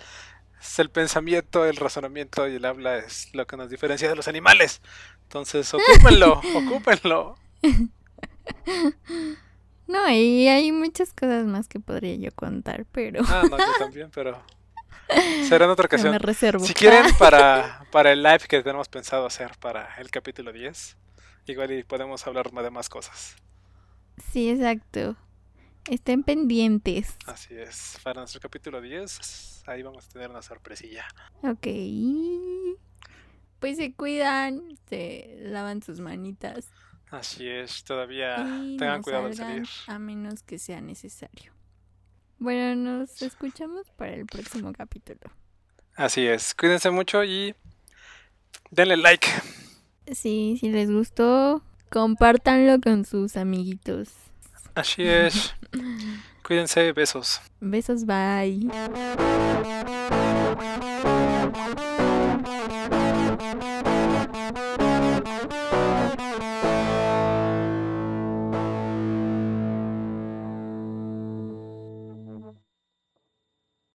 es el pensamiento, el razonamiento y el habla es lo que nos diferencia de los animales. Entonces, ocúpenlo, ocúpenlo. No, y hay muchas cosas más que podría yo contar, pero Ah, no, yo también, pero será en otra me ocasión. reservo. Si quieren, para, para el live que tenemos pensado hacer para el capítulo 10, igual y podemos hablar de más cosas. Sí, exacto. Estén pendientes. Así es, para nuestro capítulo 10, ahí vamos a tener una sorpresilla. Ok. Pues se cuidan, se lavan sus manitas Así es, todavía y tengan no cuidado al salir. a menos que sea necesario. Bueno, nos escuchamos para el próximo capítulo. Así es, cuídense mucho y denle like. Sí, si les gustó, compártanlo con sus amiguitos. Así es, cuídense, besos. Besos, bye.